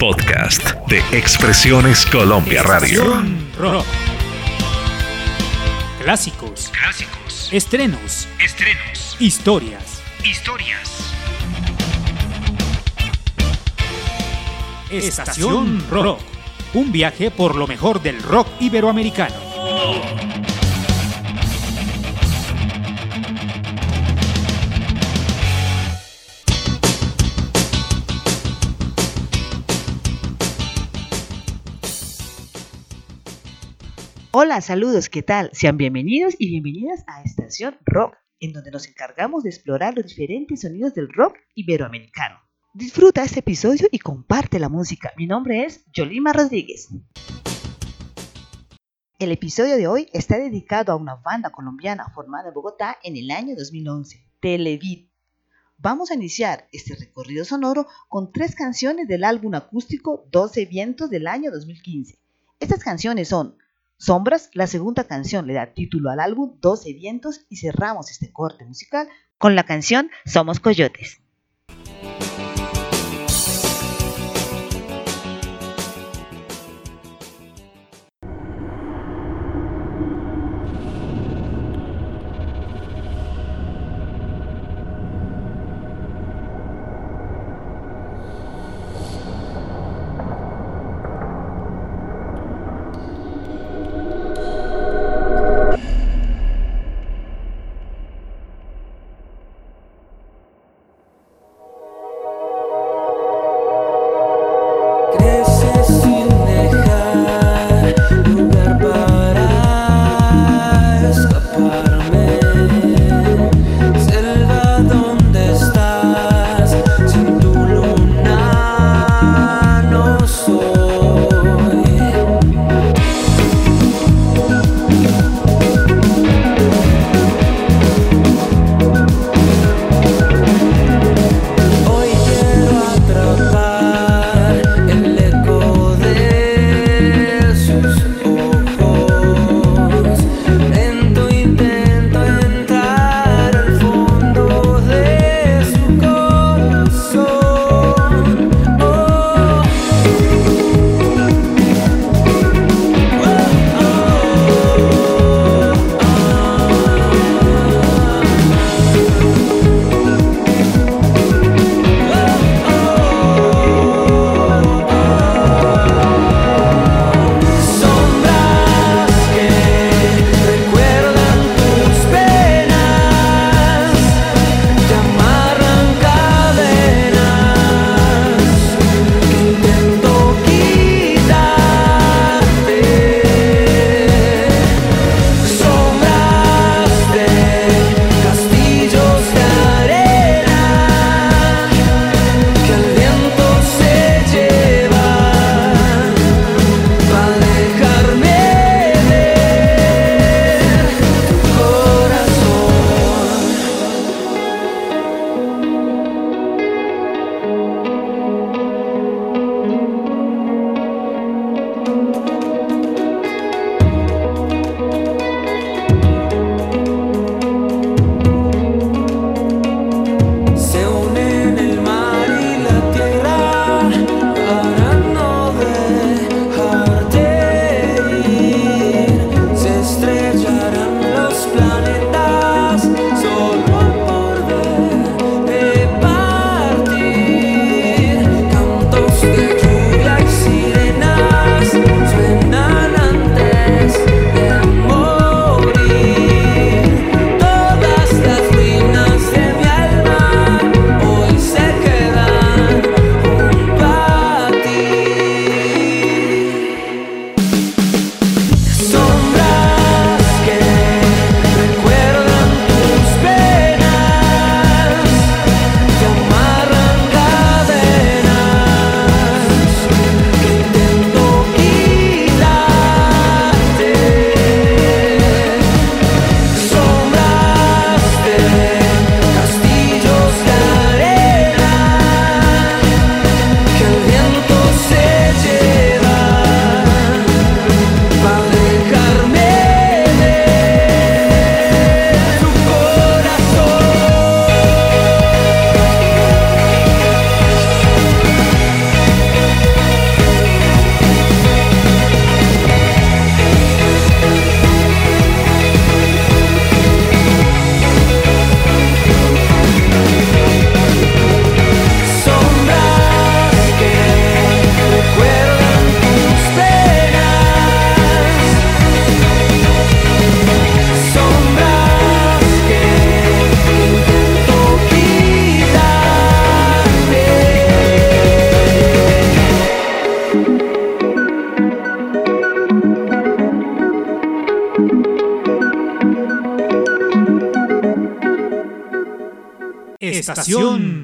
Podcast de Expresiones Colombia Radio. Estación Rock. Clásicos, Clásicos, estrenos, estrenos, historias. historias. Estación Rock. Un viaje por lo mejor del rock iberoamericano. Hola, saludos, ¿qué tal? Sean bienvenidos y bienvenidas a Estación Rock, en donde nos encargamos de explorar los diferentes sonidos del rock iberoamericano. Disfruta este episodio y comparte la música. Mi nombre es Yolima Rodríguez. El episodio de hoy está dedicado a una banda colombiana formada en Bogotá en el año 2011, Televid. Vamos a iniciar este recorrido sonoro con tres canciones del álbum acústico 12 Vientos del año 2015. Estas canciones son Sombras, la segunda canción le da título al álbum 12 Vientos y cerramos este corte musical con la canción Somos Coyotes. Estación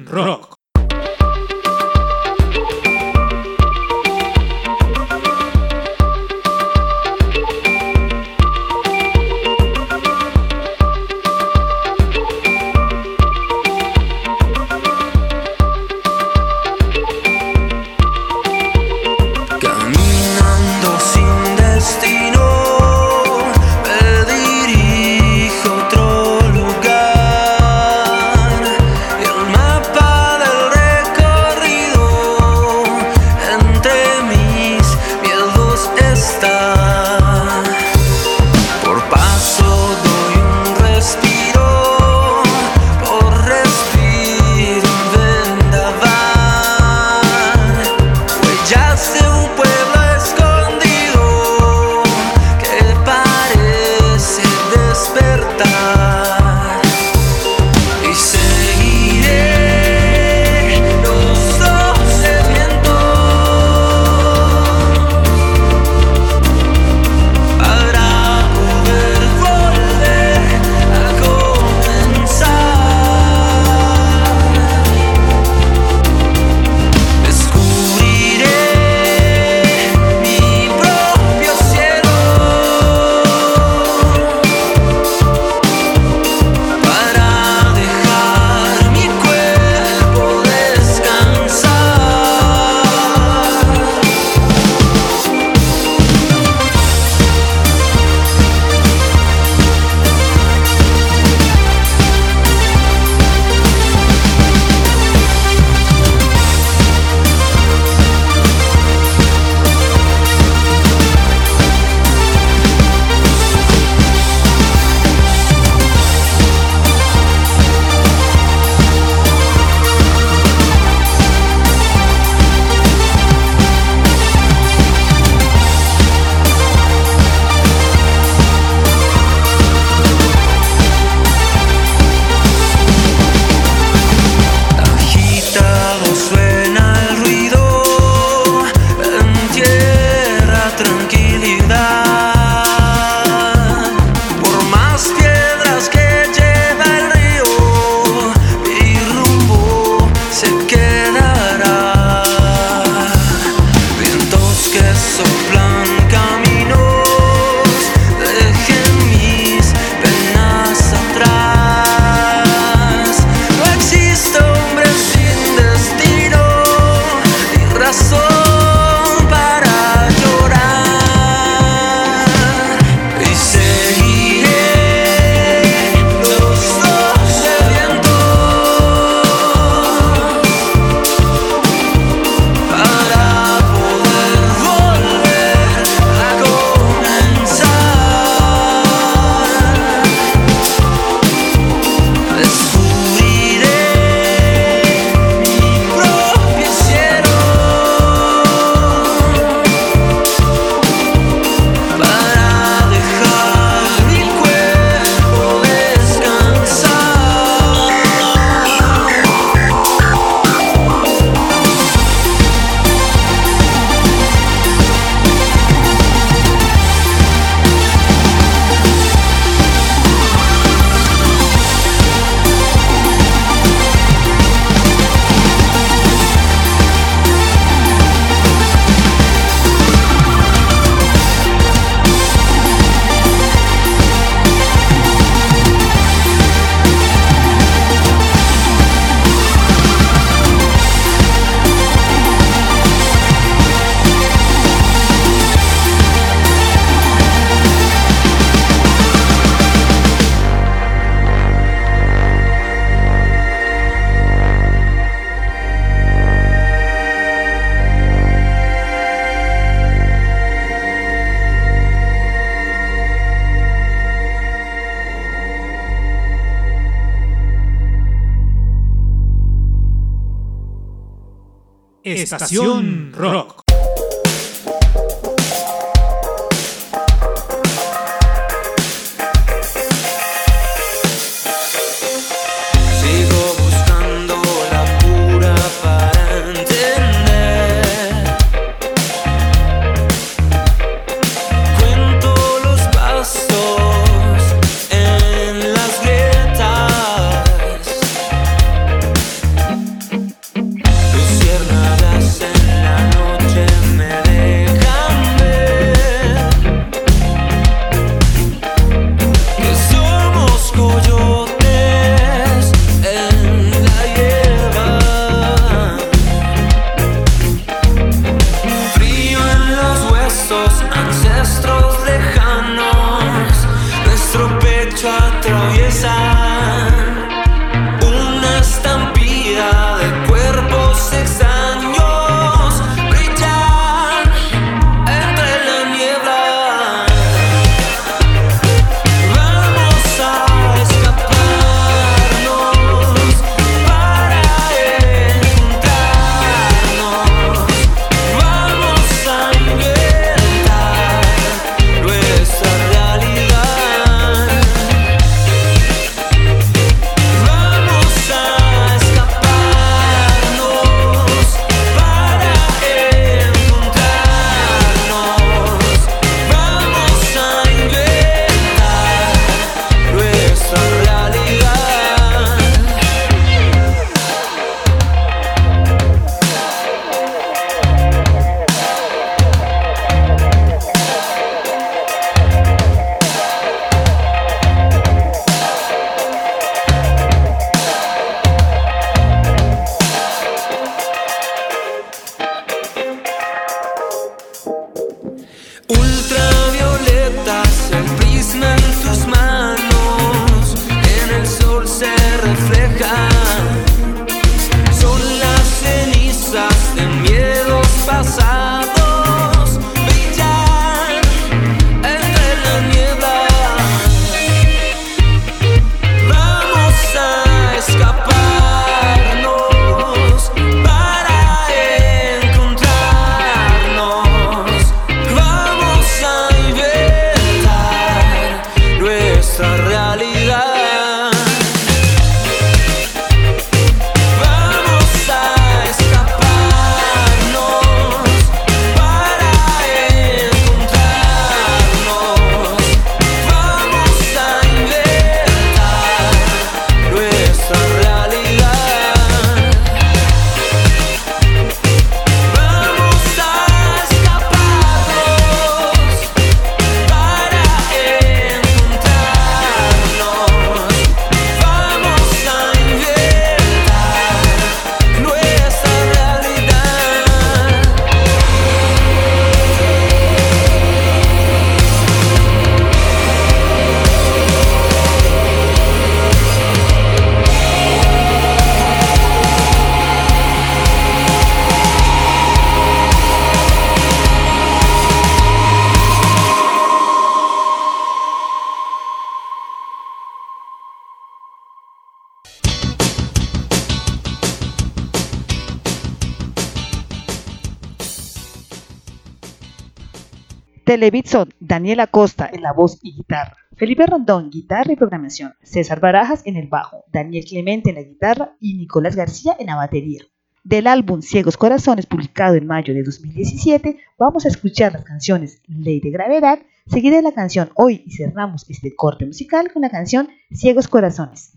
Televidson, Daniel Acosta en la voz y guitarra, Felipe Rondón, guitarra y programación, César Barajas en el bajo, Daniel Clemente en la guitarra y Nicolás García en la batería. Del álbum Ciegos Corazones, publicado en mayo de 2017, vamos a escuchar las canciones Ley de Gravedad, seguida de la canción Hoy y cerramos este corte musical con la canción Ciegos Corazones.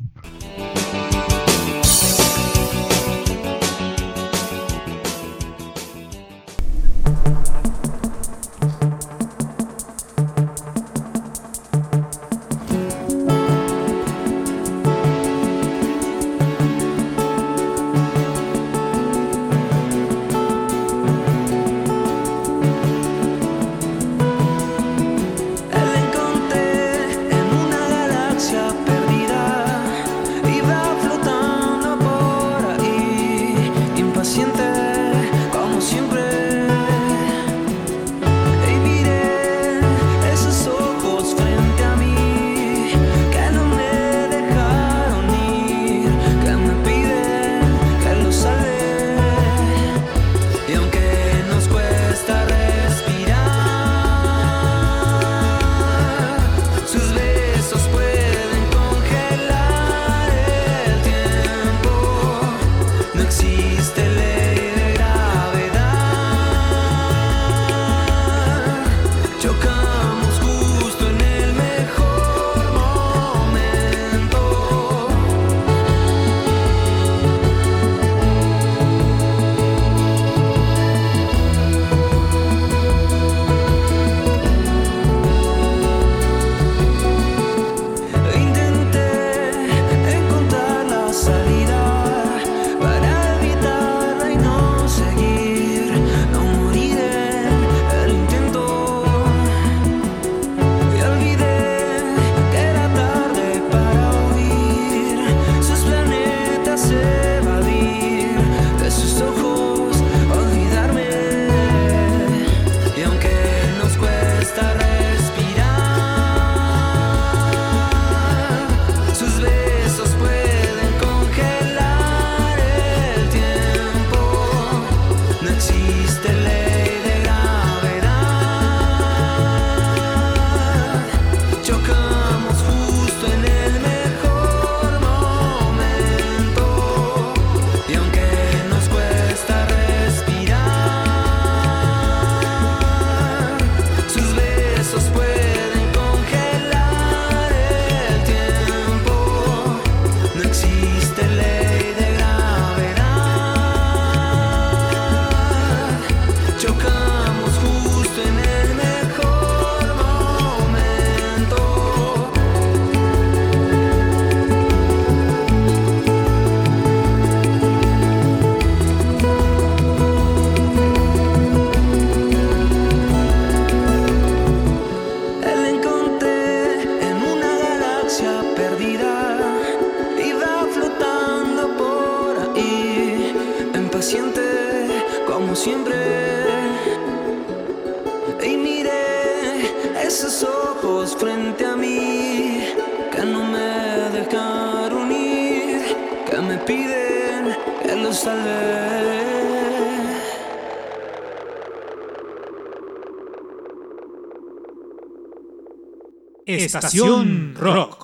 Estación Rock.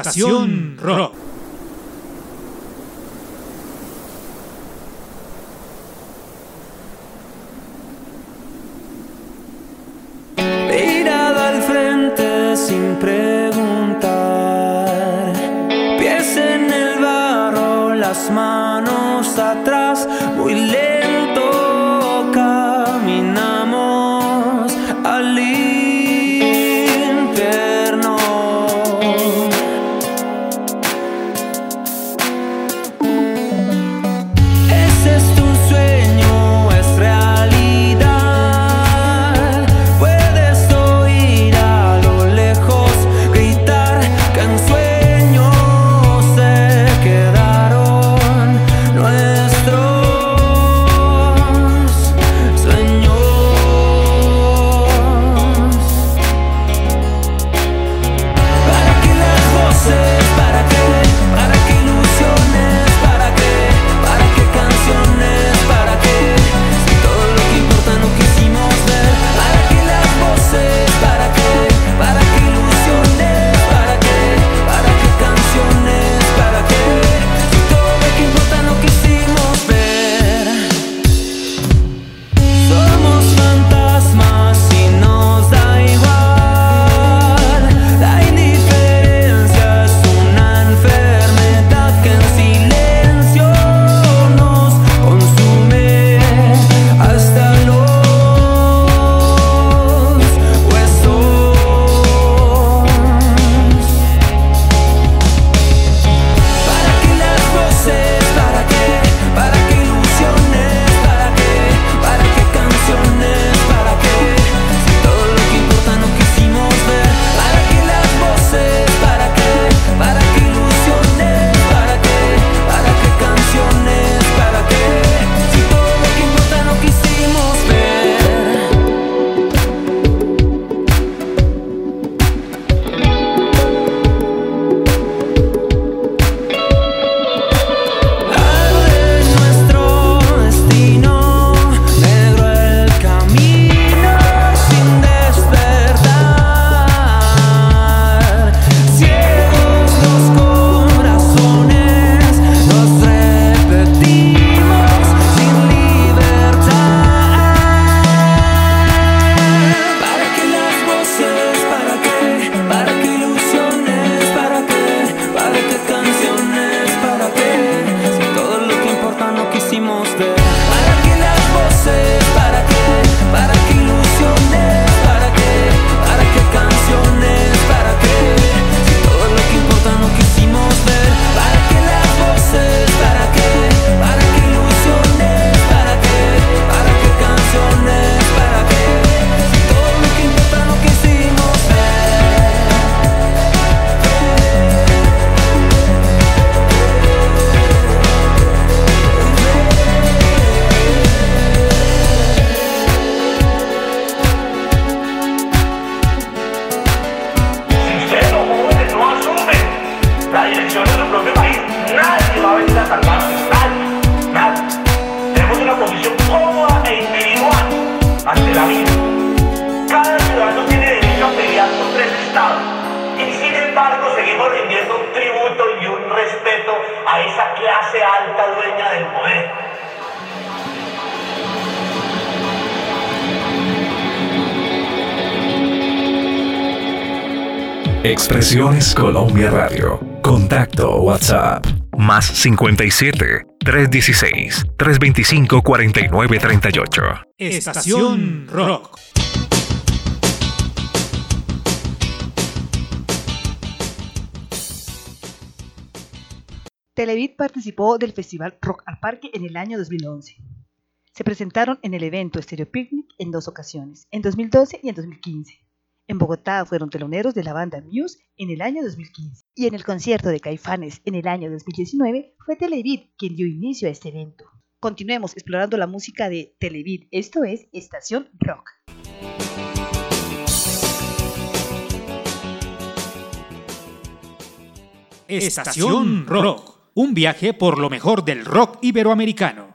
estación. Expresiones Colombia Radio. Contacto WhatsApp. Más 57 316 325 4938. Estación Rock. Televid participó del Festival Rock al Parque en el año 2011. Se presentaron en el evento Stereo Picnic en dos ocasiones, en 2012 y en 2015. En Bogotá fueron teloneros de la banda Muse en el año 2015 y en el concierto de Caifanes en el año 2019 fue Televid quien dio inicio a este evento. Continuemos explorando la música de Televid, esto es Estación Rock. Estación Rock, un viaje por lo mejor del rock iberoamericano.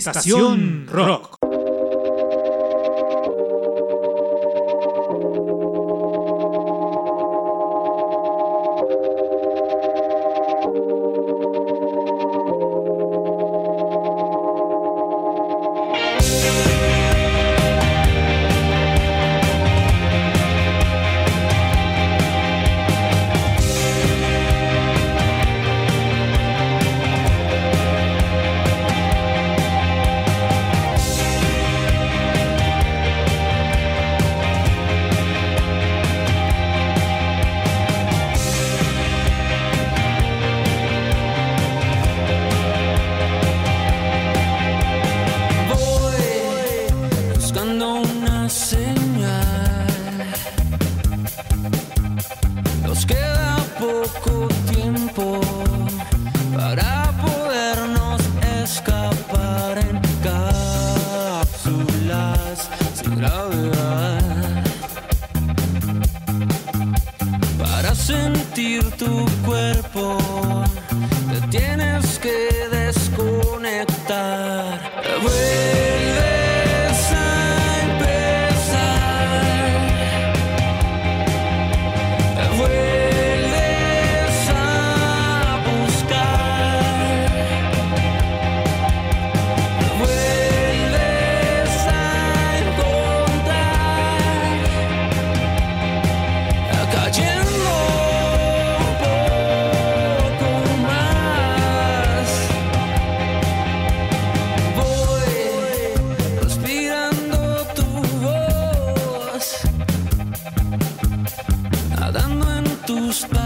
Estación Rock. Tus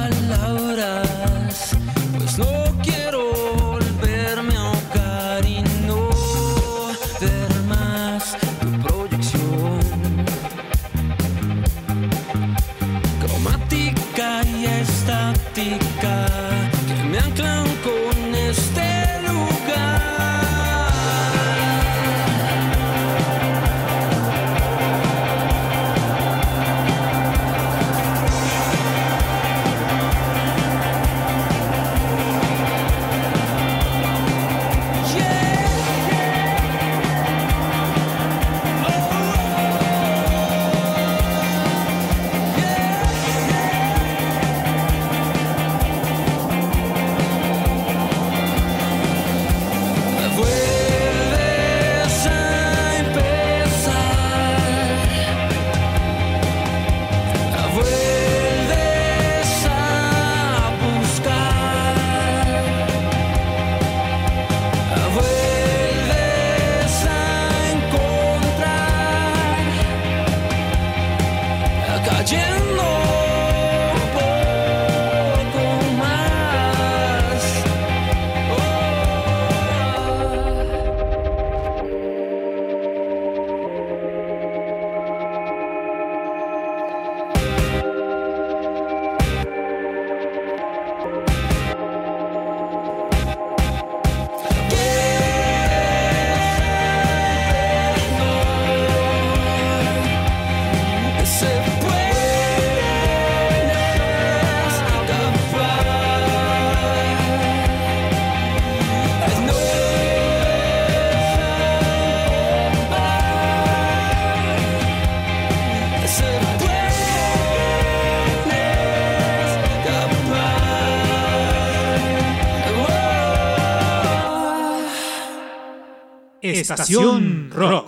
Estación Rock.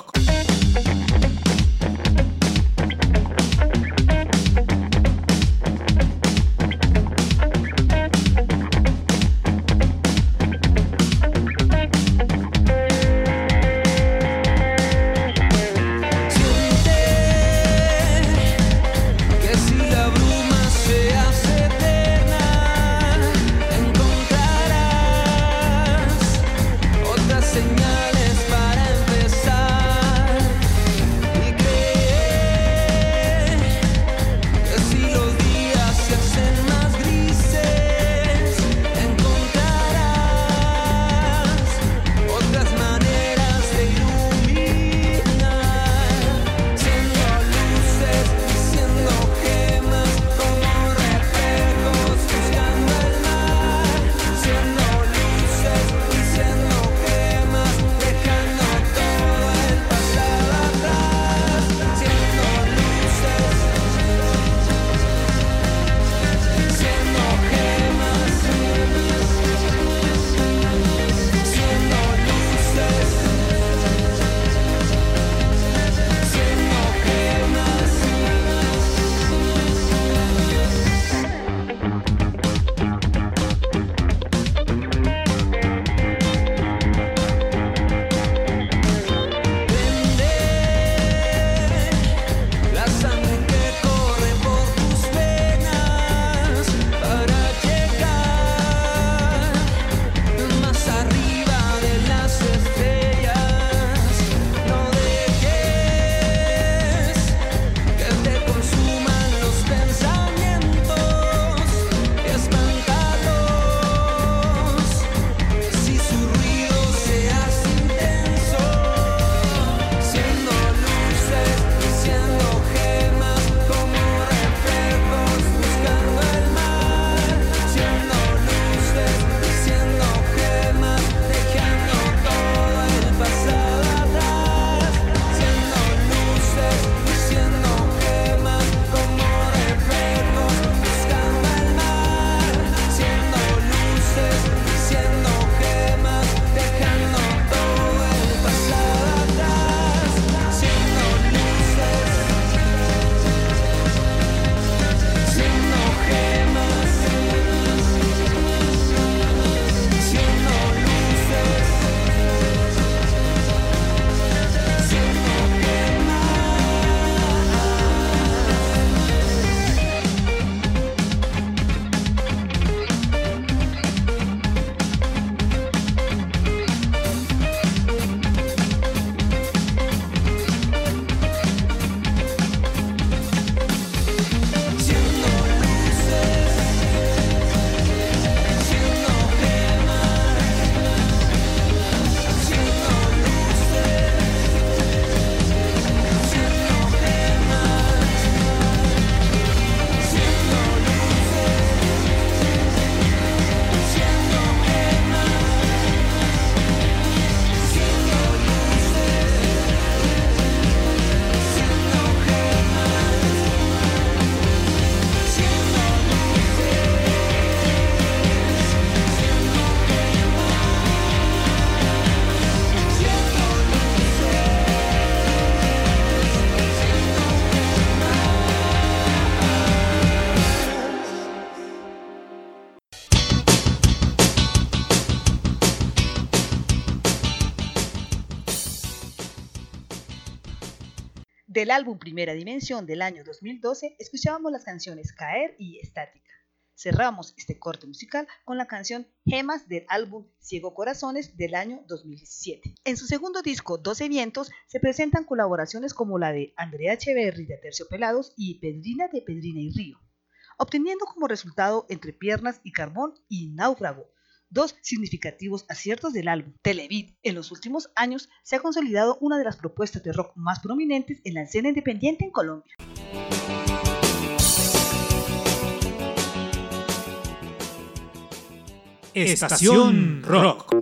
Del álbum Primera Dimensión del año 2012 escuchábamos las canciones Caer y Estática. Cerramos este corte musical con la canción Gemas del álbum Ciego Corazones del año 2017. En su segundo disco, 12 Vientos, se presentan colaboraciones como la de Andrea Echeverri de Aterciopelados y Pedrina de Pedrina y Río, obteniendo como resultado Entre Piernas y Carbón y Náufrago, Dos significativos aciertos del álbum, Televid. En los últimos años se ha consolidado una de las propuestas de rock más prominentes en la escena independiente en Colombia. Estación Rock.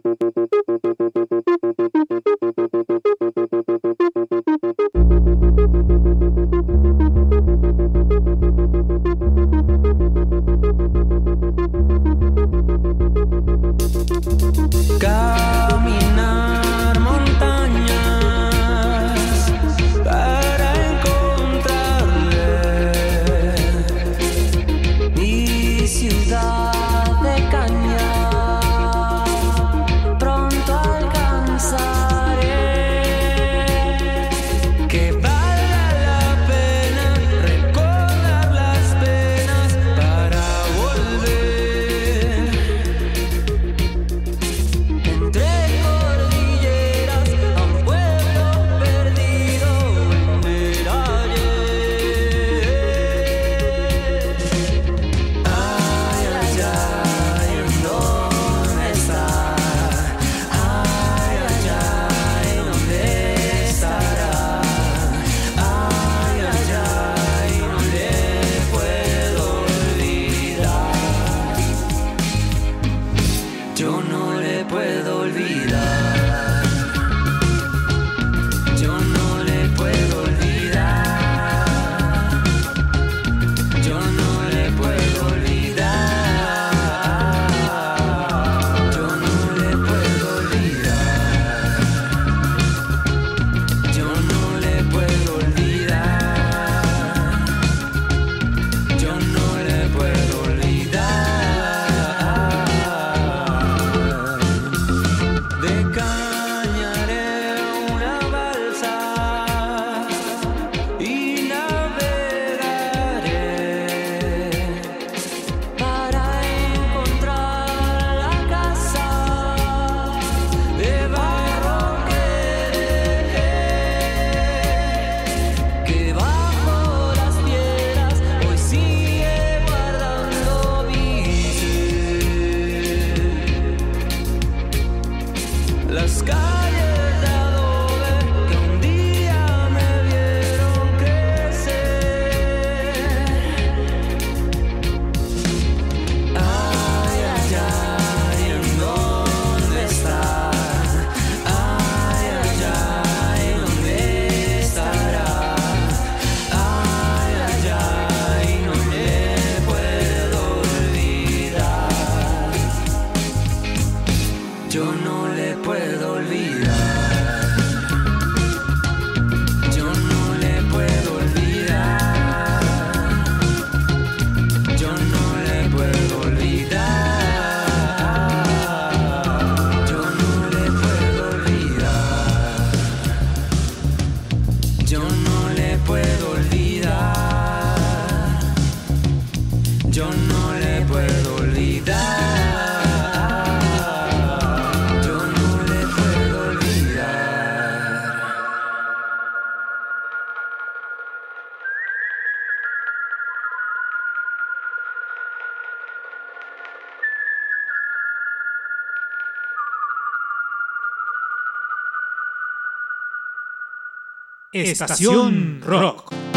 Estación Rock.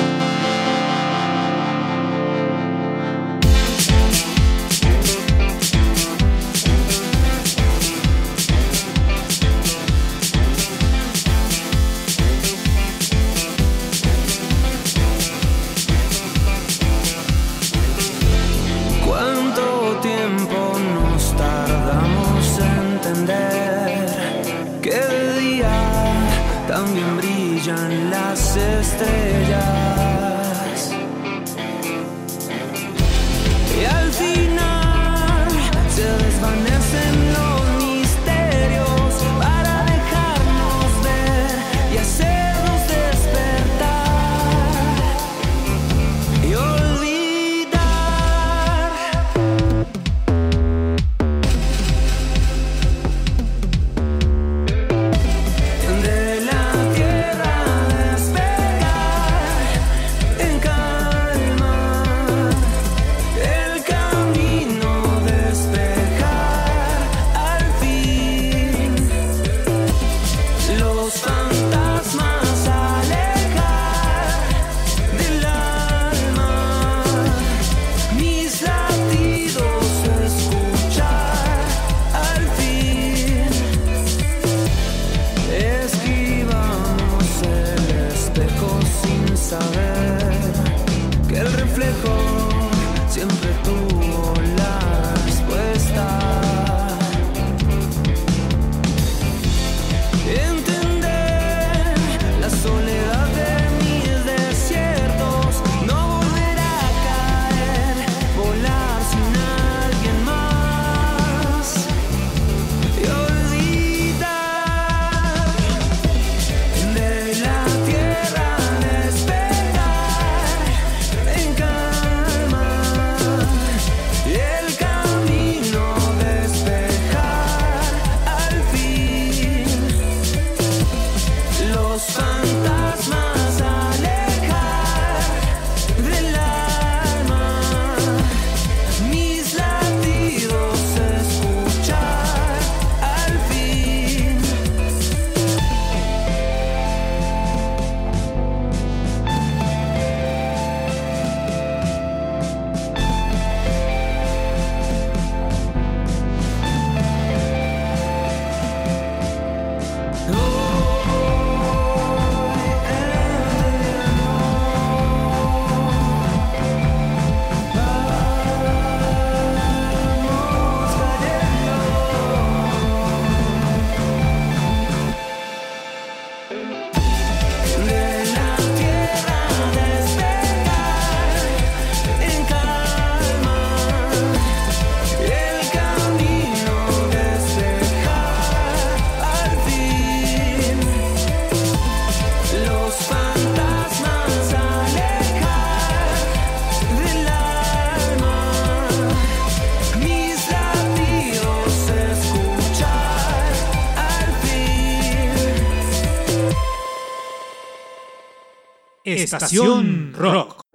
Estación Rock.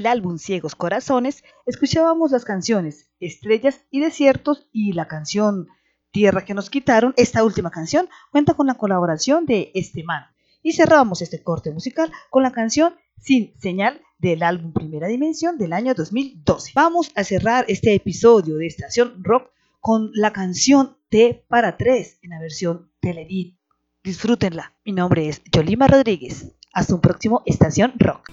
Del álbum Ciegos Corazones escuchábamos las canciones Estrellas y Desiertos y la canción Tierra que nos quitaron. Esta última canción cuenta con la colaboración de este man. Y cerramos este corte musical con la canción Sin Señal del álbum Primera Dimensión del año 2012. Vamos a cerrar este episodio de Estación Rock con la canción T para 3 en la versión Televid. Disfrútenla. Mi nombre es Yolima Rodríguez. Hasta un próximo Estación Rock.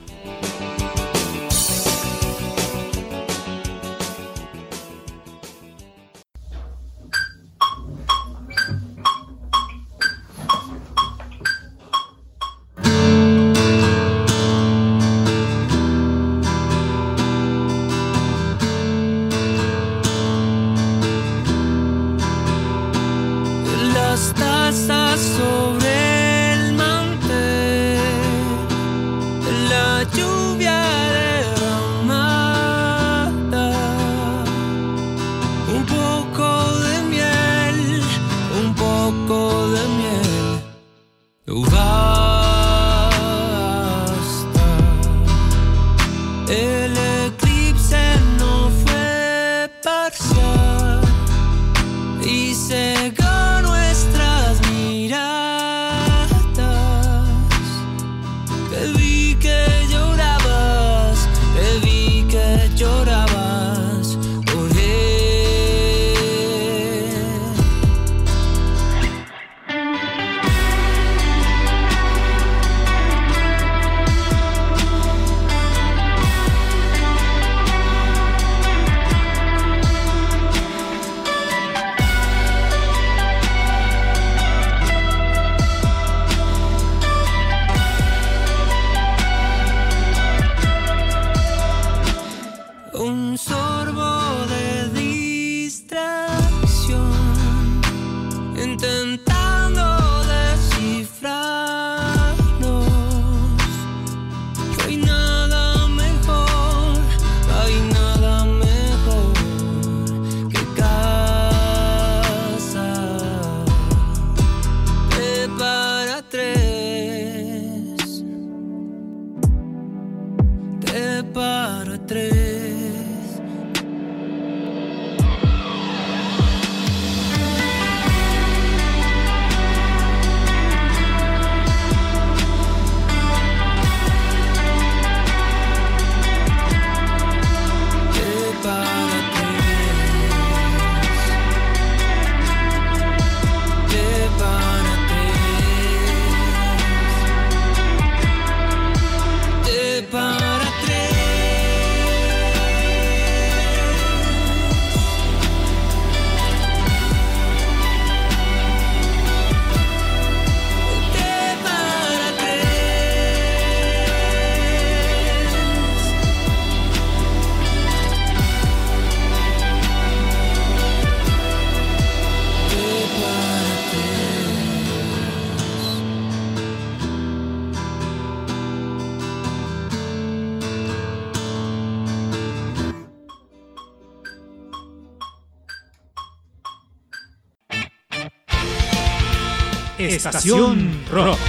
Estación Rock.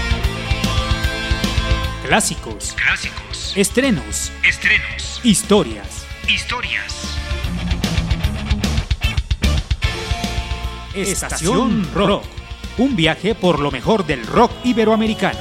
Clásicos, Clásicos. estrenos, Estrenos. historias. Historias. Estación Rock. Un viaje por lo mejor del rock iberoamericano.